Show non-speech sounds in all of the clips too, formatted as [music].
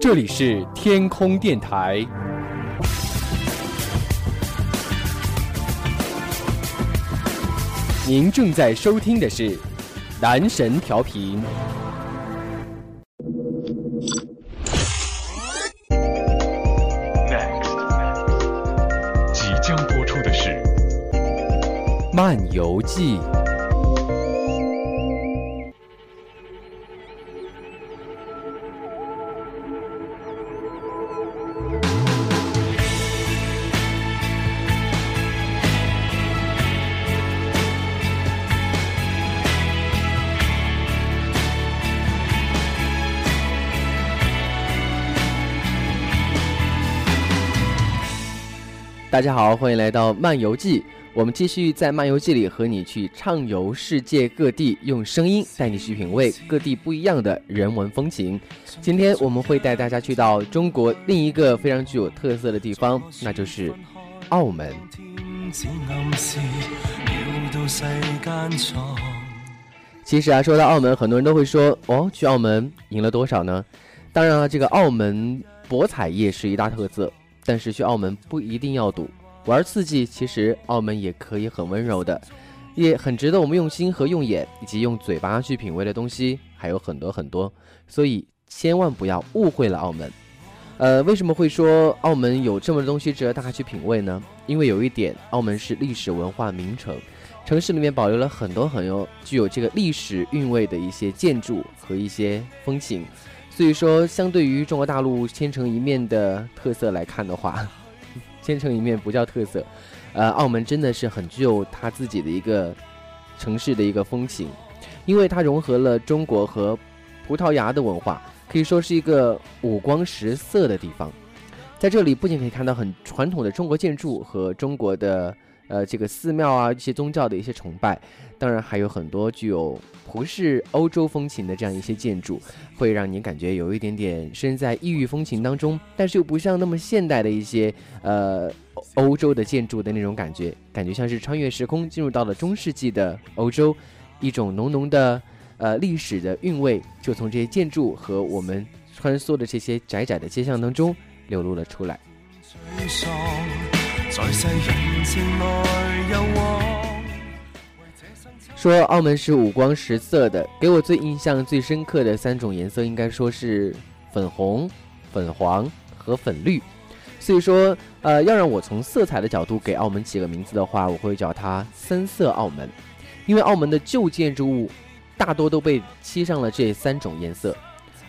这里是天空电台，您正在收听的是男神调频。Next，即将播出的是《漫游记》。大家好，欢迎来到漫游记。我们继续在漫游记里和你去畅游世界各地，用声音带你去品味各地不一样的人文风情。今天我们会带大家去到中国另一个非常具有特色的地方，那就是澳门。其实啊，说到澳门，很多人都会说哦，去澳门赢了多少呢？当然了，这个澳门博彩业是一大特色。但是去澳门不一定要赌，玩刺激，其实澳门也可以很温柔的，也很值得我们用心和用眼以及用嘴巴去品味的东西还有很多很多，所以千万不要误会了澳门。呃，为什么会说澳门有这么多东西值得大家去品味呢？因为有一点，澳门是历史文化名城，城市里面保留了很多很有具有这个历史韵味的一些建筑和一些风情。所以说，相对于中国大陆千城一面的特色来看的话，[laughs] 千城一面不叫特色，呃，澳门真的是很具有它自己的一个城市的一个风情，因为它融合了中国和葡萄牙的文化，可以说是一个五光十色的地方。在这里，不仅可以看到很传统的中国建筑和中国的。呃，这个寺庙啊，一些宗教的一些崇拜，当然还有很多具有葡式欧洲风情的这样一些建筑，会让你感觉有一点点身在异域风情当中，但是又不像那么现代的一些呃欧洲的建筑的那种感觉，感觉像是穿越时空进入到了中世纪的欧洲，一种浓浓的呃历史的韵味就从这些建筑和我们穿梭的这些窄窄的街巷当中流露了出来。在世人情来又往说澳门是五光十色的，给我最印象最深刻的三种颜色，应该说是粉红、粉黄和粉绿。所以说，呃，要让我从色彩的角度给澳门起个名字的话，我会叫它“三色澳门”，因为澳门的旧建筑物大多都被漆上了这三种颜色。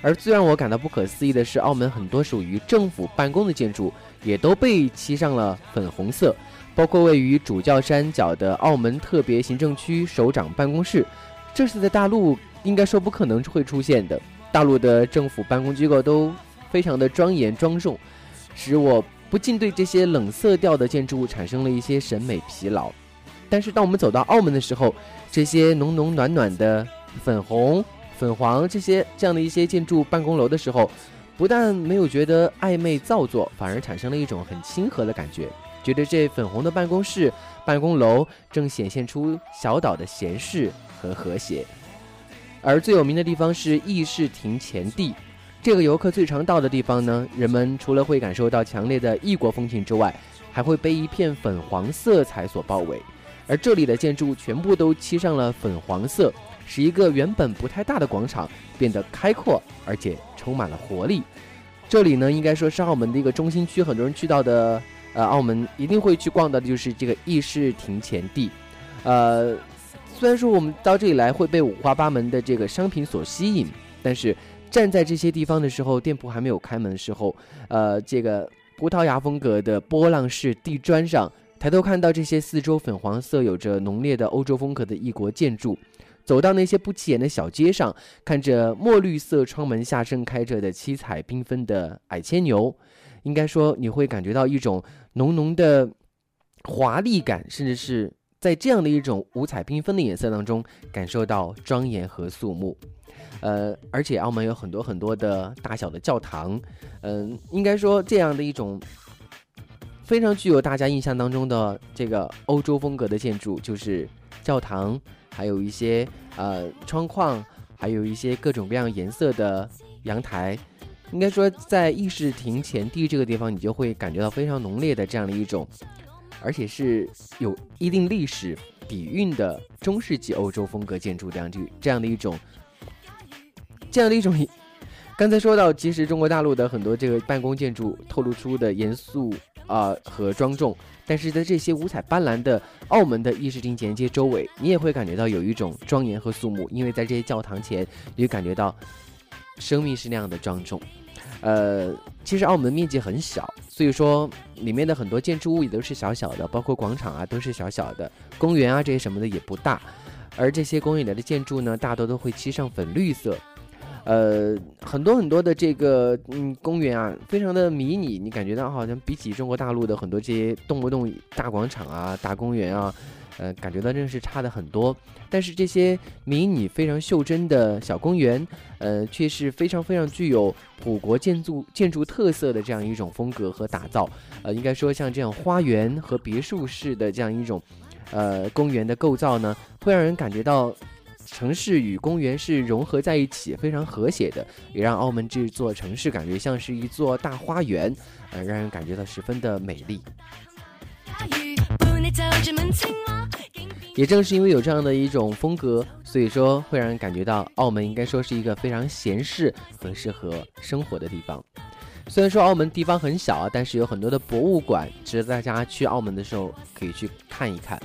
而最让我感到不可思议的是，澳门很多属于政府办公的建筑。也都被漆上了粉红色，包括位于主教山脚的澳门特别行政区首长办公室，这是在大陆应该说不可能会出现的。大陆的政府办公机构都非常的庄严庄重，使我不禁对这些冷色调的建筑物产生了一些审美疲劳。但是当我们走到澳门的时候，这些浓浓暖暖的粉红、粉黄这些这样的一些建筑办公楼的时候。不但没有觉得暧昧造作，反而产生了一种很亲和的感觉，觉得这粉红的办公室、办公楼正显现出小岛的闲适和和谐。而最有名的地方是议事亭前地，这个游客最常到的地方呢，人们除了会感受到强烈的异国风情之外，还会被一片粉黄色彩所包围。而这里的建筑全部都漆上了粉黄色，使一个原本不太大的广场变得开阔，而且。充满了活力，这里呢应该说是澳门的一个中心区，很多人去到的，呃，澳门一定会去逛到的就是这个议事亭前地，呃，虽然说我们到这里来会被五花八门的这个商品所吸引，但是站在这些地方的时候，店铺还没有开门的时候，呃，这个葡萄牙风格的波浪式地砖上，抬头看到这些四周粉黄色、有着浓烈的欧洲风格的异国建筑。走到那些不起眼的小街上，看着墨绿色窗门下盛开着的七彩缤纷的矮牵牛，应该说你会感觉到一种浓浓的华丽感，甚至是在这样的一种五彩缤纷的颜色当中，感受到庄严和肃穆。呃，而且澳门有很多很多的大小的教堂，嗯，应该说这样的一种非常具有大家印象当中的这个欧洲风格的建筑，就是教堂。还有一些呃窗框，还有一些各种各样颜色的阳台，应该说在议事亭前地这个地方，你就会感觉到非常浓烈的这样的一种，而且是有一定历史底蕴的中世纪欧洲风格建筑这样这这样的一种，这样的一种。[laughs] [laughs] 刚才说到，其实中国大陆的很多这个办公建筑透露出的严肃啊和庄重，但是在这些五彩斑斓的澳门的议事厅前街周围，你也会感觉到有一种庄严和肃穆，因为在这些教堂前，你感觉到生命是那样的庄重。呃，其实澳门面积很小，所以说里面的很多建筑物也都是小小的，包括广场啊都是小小的，公园啊这些什么的也不大，而这些公园里的建筑呢，大多都会漆上粉绿色。呃，很多很多的这个嗯公园啊，非常的迷你，你感觉到好像比起中国大陆的很多这些动不动大广场啊、大公园啊，呃，感觉到真的是差的很多。但是这些迷你、非常袖珍的小公园，呃，却是非常非常具有普国建筑建筑特色的这样一种风格和打造。呃，应该说像这样花园和别墅式的这样一种，呃，公园的构造呢，会让人感觉到。城市与公园是融合在一起，非常和谐的，也让澳门这座城市感觉像是一座大花园，呃，让人感觉到十分的美丽。也正是因为有这样的一种风格，所以说会让人感觉到澳门应该说是一个非常闲适和适合生活的地方。虽然说澳门地方很小啊，但是有很多的博物馆，值得大家去澳门的时候可以去看一看。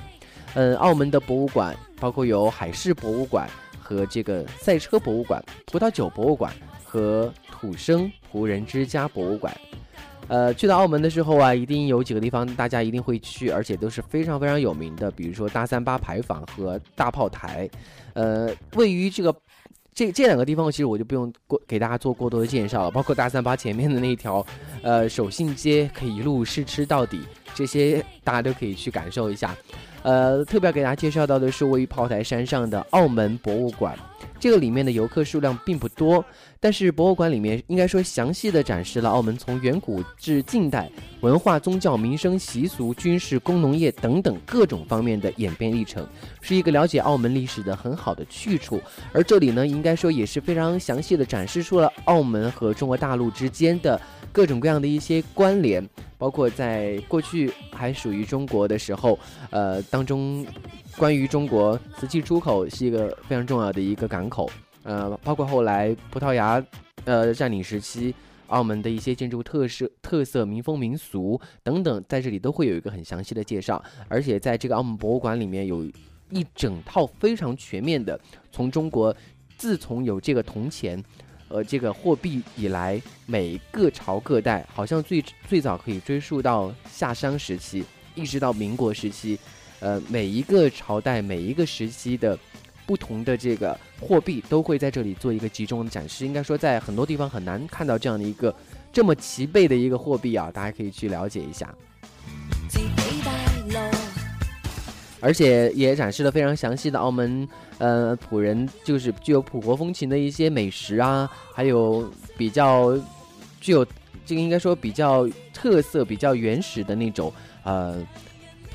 嗯，澳门的博物馆包括有海事博物馆和这个赛车博物馆、葡萄酒博物馆和土生仆人之家博物馆。呃，去到澳门的时候啊，一定有几个地方大家一定会去，而且都是非常非常有名的，比如说大三巴牌坊和大炮台。呃，位于这个这这两个地方，其实我就不用过给大家做过多的介绍了。包括大三巴前面的那一条呃手信街，可以一路试吃到底，这些大家都可以去感受一下。呃，特别要给大家介绍到的是位于炮台山上的澳门博物馆。这个里面的游客数量并不多，但是博物馆里面应该说详细的展示了澳门从远古至近代文化、宗教、民生、习俗、军事、工农业等等各种方面的演变历程，是一个了解澳门历史的很好的去处。而这里呢，应该说也是非常详细的展示出了澳门和中国大陆之间的各种各样的一些关联。包括在过去还属于中国的时候，呃，当中关于中国瓷器出口是一个非常重要的一个港口，呃，包括后来葡萄牙呃占领时期，澳门的一些建筑特色、特色民风民俗等等，在这里都会有一个很详细的介绍。而且在这个澳门博物馆里面，有一整套非常全面的，从中国自从有这个铜钱。呃，这个货币以来，每个朝各代，好像最最早可以追溯到夏商时期，一直到民国时期，呃，每一个朝代、每一个时期的不同的这个货币，都会在这里做一个集中的展示。应该说，在很多地方很难看到这样的一个这么齐备的一个货币啊，大家可以去了解一下。而且也展示了非常详细的澳门，呃，普人就是具有普国风情的一些美食啊，还有比较具有这个应该说比较特色、比较原始的那种呃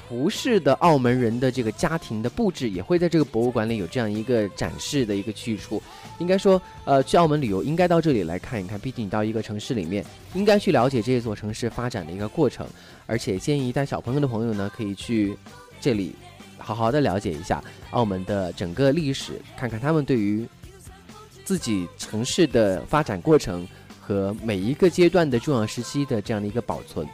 葡式的澳门人的这个家庭的布置，也会在这个博物馆里有这样一个展示的一个去处。应该说，呃，去澳门旅游应该到这里来看一看，毕竟你到一个城市里面，应该去了解这座城市发展的一个过程。而且建议带小朋友的朋友呢，可以去这里。好好的了解一下澳门的整个历史，看看他们对于自己城市的发展过程和每一个阶段的重要时期的这样的一个保存。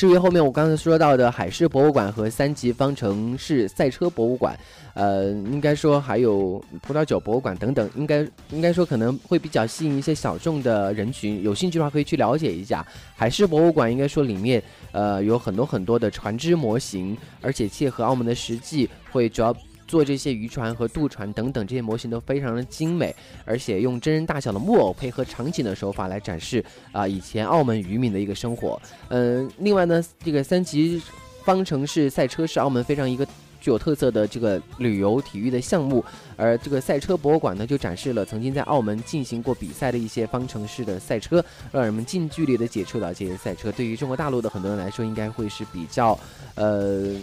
至于后面我刚才说到的海事博物馆和三级方程式赛车博物馆，呃，应该说还有葡萄酒博物馆等等，应该应该说可能会比较吸引一些小众的人群，有兴趣的话可以去了解一下。海事博物馆应该说里面呃有很多很多的船只模型，而且切合澳门的实际，会主要。做这些渔船和渡船等等这些模型都非常的精美，而且用真人大小的木偶配合场景的手法来展示啊以前澳门渔民的一个生活。嗯，另外呢，这个三级方程式赛车是澳门非常一个具有特色的这个旅游体育的项目，而这个赛车博物馆呢就展示了曾经在澳门进行过比赛的一些方程式的赛车，让人们近距离的接触到这些赛车。对于中国大陆的很多人来说，应该会是比较呃。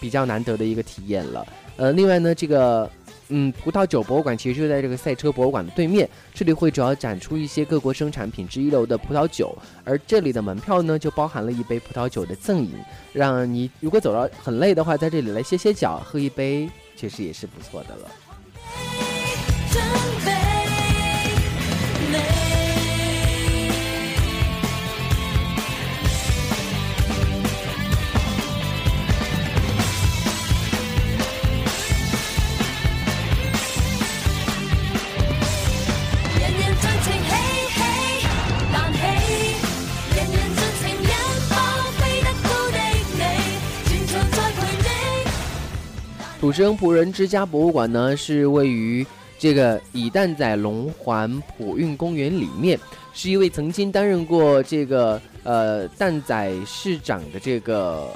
比较难得的一个体验了。呃，另外呢，这个。嗯，葡萄酒博物馆其实就在这个赛车博物馆的对面，这里会主要展出一些各国生产品质一流的葡萄酒，而这里的门票呢，就包含了一杯葡萄酒的赠饮，让你如果走到很累的话，在这里来歇歇脚，喝一杯，其实也是不错的了。土生仆人之家博物馆呢，是位于这个以蛋仔龙环普运公园里面，是一位曾经担任过这个呃蛋仔市长的这个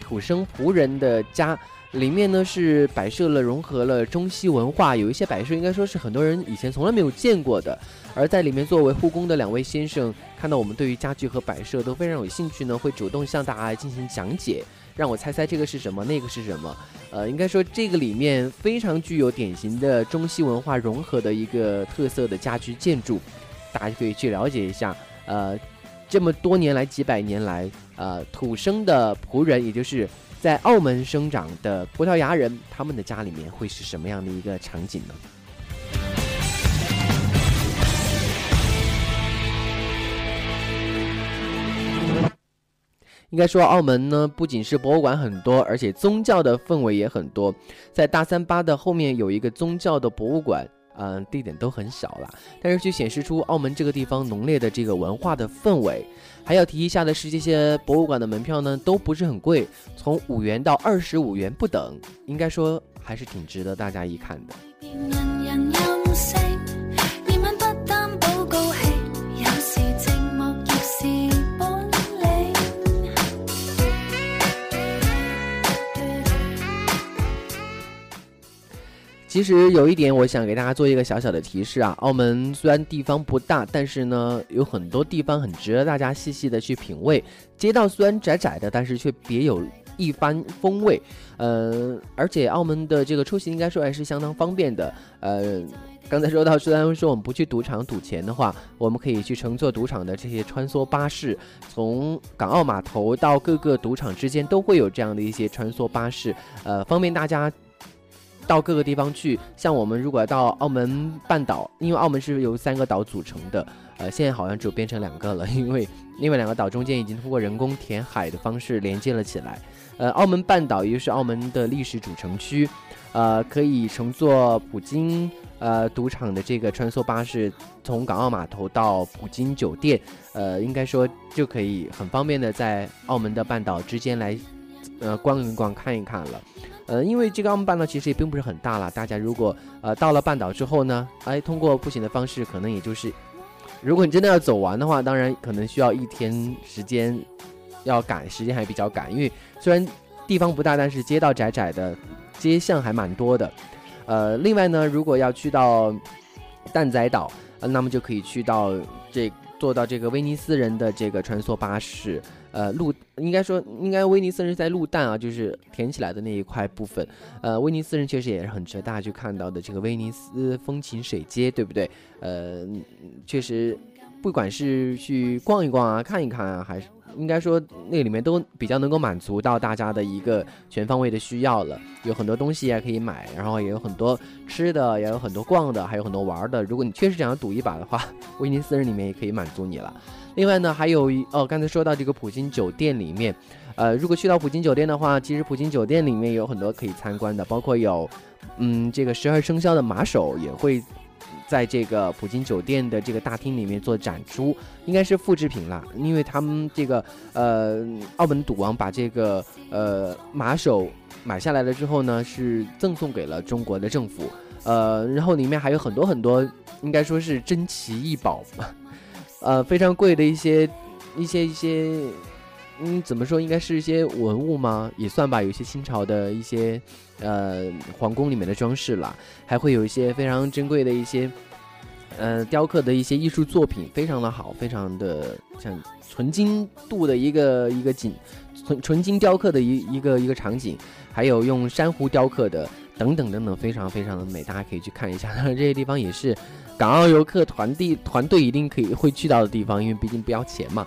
土生仆人的家。里面呢是摆设了融合了中西文化，有一些摆设应该说是很多人以前从来没有见过的。而在里面作为护工的两位先生，看到我们对于家具和摆设都非常有兴趣呢，会主动向大家进行讲解。让我猜猜这个是什么，那个是什么？呃，应该说这个里面非常具有典型的中西文化融合的一个特色的家居建筑，大家可以去了解一下。呃，这么多年来，几百年来，呃，土生的仆人，也就是在澳门生长的葡萄牙人，他们的家里面会是什么样的一个场景呢？应该说，澳门呢不仅是博物馆很多，而且宗教的氛围也很多。在大三巴的后面有一个宗教的博物馆，嗯，地点都很小了，但是却显示出澳门这个地方浓烈的这个文化的氛围。还要提一下的是，这些博物馆的门票呢都不是很贵，从五元到二十五元不等，应该说还是挺值得大家一看的。其实有一点，我想给大家做一个小小的提示啊。澳门虽然地方不大，但是呢，有很多地方很值得大家细细的去品味。街道虽然窄窄的，但是却别有一番风味。呃，而且澳门的这个出行应该说还是相当方便的。呃，刚才说到，虽然说我们不去赌场赌钱的话，我们可以去乘坐赌场的这些穿梭巴士，从港澳码头到各个赌场之间都会有这样的一些穿梭巴士，呃，方便大家。到各个地方去，像我们如果要到澳门半岛，因为澳门是由三个岛组成的，呃，现在好像只有变成两个了，[laughs] 因为另外两个岛中间已经通过人工填海的方式连接了起来。呃，澳门半岛也就是澳门的历史主城区，呃，可以乘坐普京呃赌场的这个穿梭巴士，从港澳码头到普京酒店，呃，应该说就可以很方便的在澳门的半岛之间来，呃，逛一逛看一看了。呃，因为这个澳门半岛其实也并不是很大了，大家如果呃到了半岛之后呢，哎，通过步行的方式，可能也就是，如果你真的要走完的话，当然可能需要一天时间，要赶时间还比较赶，因为虽然地方不大，但是街道窄窄的，街巷还蛮多的。呃，另外呢，如果要去到蛋仔岛，那么就可以去到这坐到这个威尼斯人的这个穿梭巴士。呃，路应该说，应该威尼斯人在路蛋啊，就是填起来的那一块部分。呃，威尼斯人确实也是很值得大家去看到的这个威尼斯风情水街，对不对？呃，确实，不管是去逛一逛啊，看一看啊，还是应该说那里面都比较能够满足到大家的一个全方位的需要了。有很多东西也可以买，然后也有很多吃的，也有很多逛的，还有很多玩的。如果你确实想要赌一把的话，威尼斯人里面也可以满足你了。另外呢，还有一哦，刚才说到这个普京酒店里面，呃，如果去到普京酒店的话，其实普京酒店里面有很多可以参观的，包括有，嗯，这个十二生肖的马首也会在这个普京酒店的这个大厅里面做展出，应该是复制品啦，因为他们这个呃，澳门赌王把这个呃马首买下来了之后呢，是赠送给了中国的政府，呃，然后里面还有很多很多，应该说是珍奇异宝。呃，非常贵的一些，一些一些，嗯，怎么说？应该是一些文物吗？也算吧。有一些清朝的一些，呃，皇宫里面的装饰了，还会有一些非常珍贵的一些，呃，雕刻的一些艺术作品，非常的好，非常的像纯金镀的一个一个景纯纯金雕刻的一一个一个场景，还有用珊瑚雕刻的等等等等，非常非常的美，大家可以去看一下。[laughs] 当然这些地方也是港澳游客团地团队一定可以会去到的地方，因为毕竟不要钱嘛。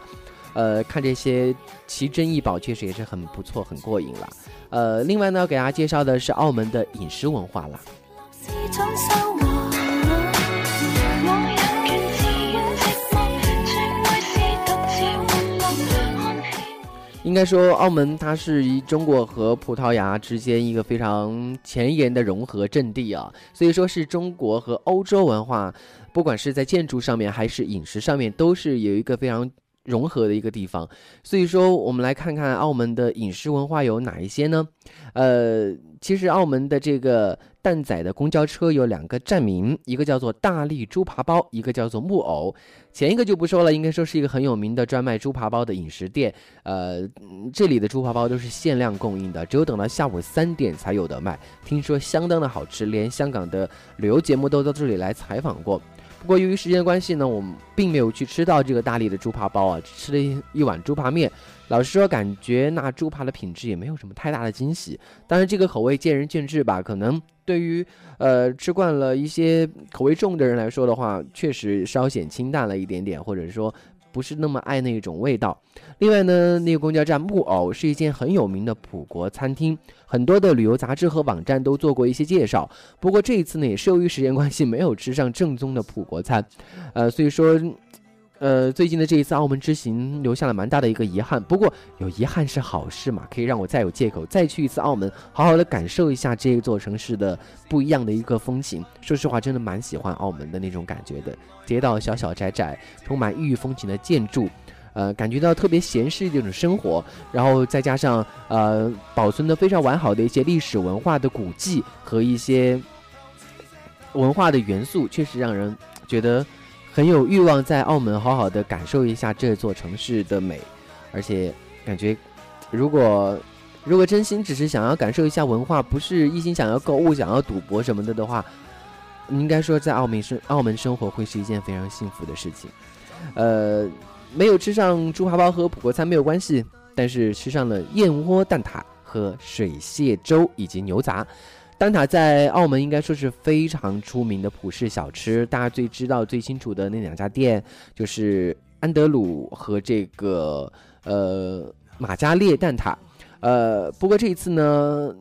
呃，看这些奇珍异宝确实也是很不错，很过瘾了。呃，另外呢，给大家介绍的是澳门的饮食文化了。应该说，澳门它是以中国和葡萄牙之间一个非常前沿的融合阵地啊，所以说是中国和欧洲文化，不管是在建筑上面还是饮食上面，都是有一个非常融合的一个地方。所以说，我们来看看澳门的饮食文化有哪一些呢？呃，其实澳门的这个。蛋仔的公交车有两个站名，一个叫做大力猪扒包，一个叫做木偶。前一个就不说了，应该说是一个很有名的专卖猪扒包的饮食店。呃，这里的猪扒包都是限量供应的，只有等到下午三点才有的卖。听说相当的好吃，连香港的旅游节目都到这里来采访过。不过由于时间关系呢，我们并没有去吃到这个大力的猪扒包啊，只吃了一一碗猪扒面。老实说，感觉那猪扒的品质也没有什么太大的惊喜。当然，这个口味见仁见智吧。可能对于呃吃惯了一些口味重的人来说的话，确实稍显清淡了一点点，或者说。不是那么爱那种味道。另外呢，那个公交站木偶是一间很有名的普国餐厅，很多的旅游杂志和网站都做过一些介绍。不过这一次呢，也是由于时间关系，没有吃上正宗的普国餐，呃，所以说。呃，最近的这一次澳门之行留下了蛮大的一个遗憾，不过有遗憾是好事嘛，可以让我再有借口再去一次澳门，好好的感受一下这一座城市的不一样的一个风情。说实话，真的蛮喜欢澳门的那种感觉的，街道小小窄窄，充满异域风情的建筑，呃，感觉到特别闲适的一种生活，然后再加上呃保存的非常完好的一些历史文化的古迹和一些文化的元素，确实让人觉得。很有欲望在澳门好好的感受一下这座城市的美，而且感觉，如果如果真心只是想要感受一下文化，不是一心想要购物、想要赌博什么的的话，应该说在澳门生澳门生活会是一件非常幸福的事情。呃，没有吃上猪扒包和普国餐没有关系，但是吃上了燕窝蛋挞和水蟹粥以及牛杂。蛋挞在澳门应该说是非常出名的普式小吃，大家最知道、最清楚的那两家店就是安德鲁和这个呃马加列蛋挞。呃，不过这一次呢，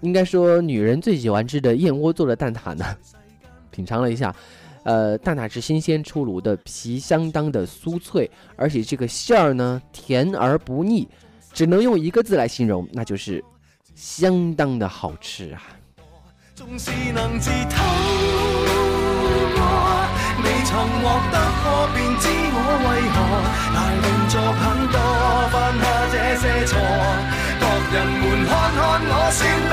应该说女人最喜欢吃的燕窝做的蛋挞呢，品尝了一下，呃，蛋挞是新鲜出炉的，皮相当的酥脆，而且这个馅儿呢甜而不腻，只能用一个字来形容，那就是相当的好吃啊。纵是能自偷我，未曾获得过，便知我为何大动作很多，犯下这些错。各人们看看我，算病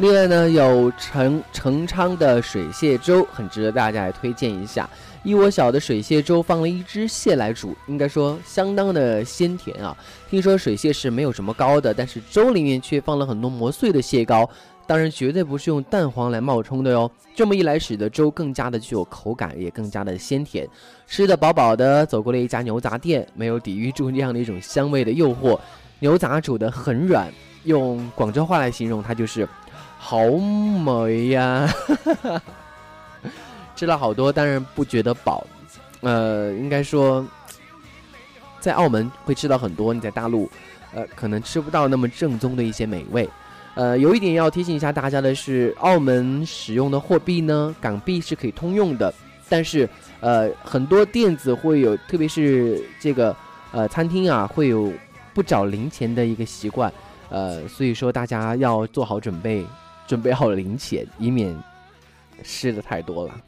另外呢，有成成昌的水蟹粥，很值得大家来推荐一下。一窝小的水蟹粥放了一只蟹来煮，应该说相当的鲜甜啊。听说水蟹是没有什么膏的，但是粥里面却放了很多磨碎的蟹膏，当然绝对不是用蛋黄来冒充的哟。这么一来，使得粥更加的具有口感，也更加的鲜甜。吃的饱饱的，走过了一家牛杂店，没有抵御住这样的一种香味的诱惑。牛杂煮的很软，用广州话来形容它就是。好美呀！[laughs] 吃了好多，当然不觉得饱。呃，应该说，在澳门会吃到很多你在大陆，呃，可能吃不到那么正宗的一些美味。呃，有一点要提醒一下大家的是，澳门使用的货币呢，港币是可以通用的，但是呃，很多店子会有，特别是这个呃餐厅啊，会有不找零钱的一个习惯。呃，所以说大家要做好准备。准备好零钱，以免吃的太多了。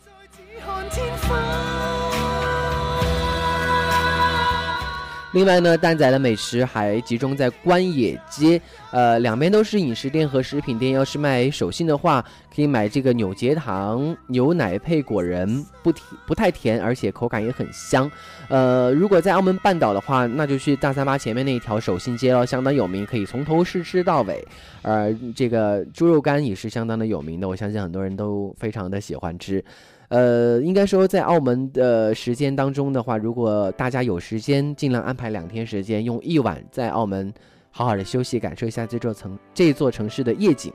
另外呢，蛋仔的美食还集中在关野街，呃，两边都是饮食店和食品店。要是卖手信的话，可以买这个扭结糖牛奶配果仁，不甜不太甜，而且口感也很香。呃，如果在澳门半岛的话，那就去大三巴前面那一条手信街了，相当有名，可以从头试吃到尾。而这个猪肉干也是相当的有名的，我相信很多人都非常的喜欢吃。呃，应该说在澳门的时间当中的话，如果大家有时间，尽量安排两天时间，用一晚在澳门好好的休息，感受一下这座城这座城市的夜景。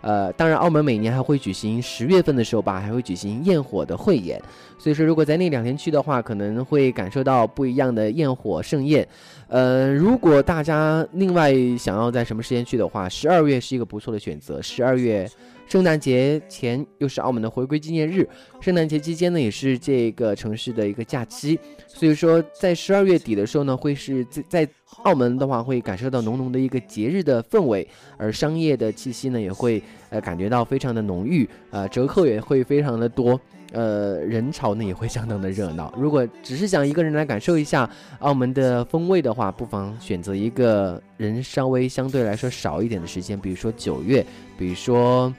呃，当然，澳门每年还会举行十月份的时候吧，还会举行焰火的汇演。所以说，如果在那两天去的话，可能会感受到不一样的焰火盛宴。呃，如果大家另外想要在什么时间去的话，十二月是一个不错的选择。十二月。圣诞节前又是澳门的回归纪念日，圣诞节期间呢也是这个城市的一个假期，所以说在十二月底的时候呢，会是在在澳门的话会感受到浓浓的一个节日的氛围，而商业的气息呢也会呃感觉到非常的浓郁，呃折扣也会非常的多，呃人潮呢也会相当的热闹。[laughs] 如果只是想一个人来感受一下澳门的风味的话，不妨选择一个人稍微相对来说少一点的时间，比如说九月，比如说。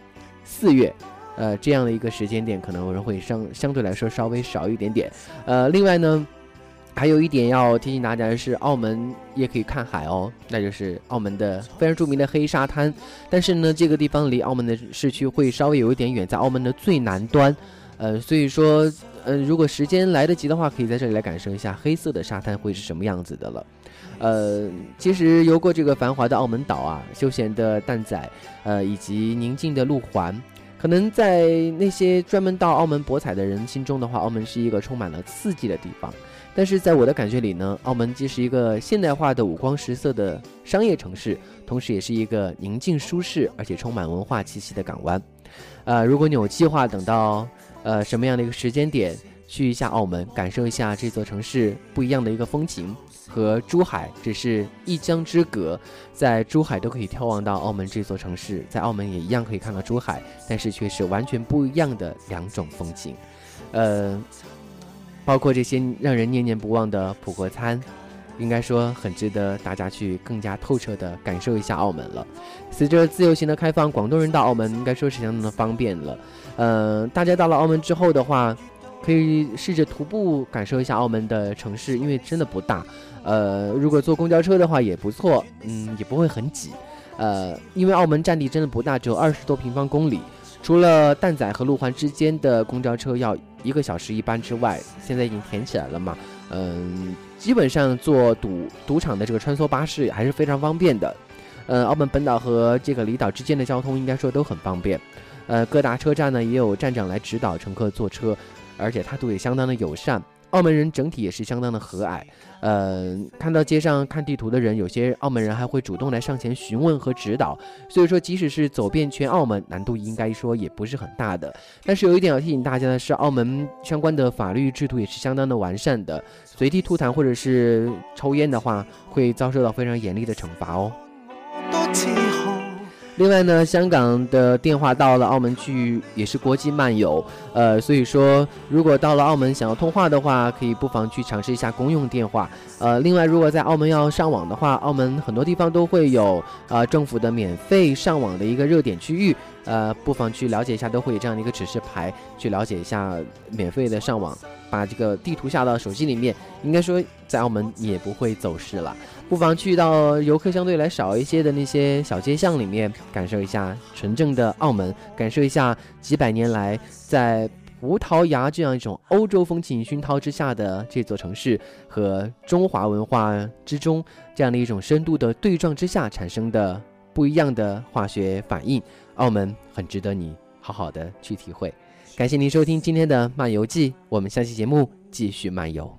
四月，呃，这样的一个时间点，可能人会相相对来说稍微少一点点。呃，另外呢，还有一点要提醒大家的是，澳门也可以看海哦，那就是澳门的非常著名的黑沙滩。但是呢，这个地方离澳门的市区会稍微有一点远，在澳门的最南端。呃，所以说，呃，如果时间来得及的话，可以在这里来感受一下黑色的沙滩会是什么样子的了。呃，其实游过这个繁华的澳门岛啊，休闲的蛋仔，呃，以及宁静的路环，可能在那些专门到澳门博彩的人心中的话，澳门是一个充满了刺激的地方。但是在我的感觉里呢，澳门既是一个现代化的五光十色的商业城市，同时也是一个宁静舒适而且充满文化气息的港湾。呃，如果你有计划等到呃什么样的一个时间点去一下澳门，感受一下这座城市不一样的一个风情。和珠海只是一江之隔，在珠海都可以眺望到澳门这座城市，在澳门也一样可以看到珠海，但是却是完全不一样的两种风景。呃，包括这些让人念念不忘的普国餐，应该说很值得大家去更加透彻的感受一下澳门了。随着自由行的开放，广东人到澳门应该说是相当的方便了。呃，大家到了澳门之后的话，可以试着徒步感受一下澳门的城市，因为真的不大。呃，如果坐公交车的话也不错，嗯，也不会很挤。呃，因为澳门占地真的不大，只有二十多平方公里。除了蛋仔和路环之间的公交车要一个小时一班之外，现在已经填起来了嘛。嗯，基本上坐赌赌场的这个穿梭巴士还是非常方便的。呃，澳门本岛和这个离岛之间的交通应该说都很方便。呃，各大车站呢也有站长来指导乘客坐车，而且态度也相当的友善。澳门人整体也是相当的和蔼，呃，看到街上看地图的人，有些澳门人还会主动来上前询问和指导。所以说，即使是走遍全澳门，难度应该说也不是很大的。但是有一点要提醒大家的是，澳门相关的法律制度也是相当的完善的，随地吐痰或者是抽烟的话，会遭受到非常严厉的惩罚哦。另外呢，香港的电话到了澳门去也是国际漫游，呃，所以说如果到了澳门想要通话的话，可以不妨去尝试一下公用电话。呃，另外如果在澳门要上网的话，澳门很多地方都会有呃政府的免费上网的一个热点区域，呃，不妨去了解一下，都会有这样的一个指示牌，去了解一下免费的上网，把这个地图下到手机里面，应该说在澳门也不会走失了。不妨去到游客相对来少一些的那些小街巷里面，感受一下纯正的澳门，感受一下几百年来在葡萄牙这样一种欧洲风情熏陶之下的这座城市和中华文化之中这样的一种深度的对撞之下产生的不一样的化学反应。澳门很值得你好好的去体会。感谢您收听今天的漫游记，我们下期节目继续漫游。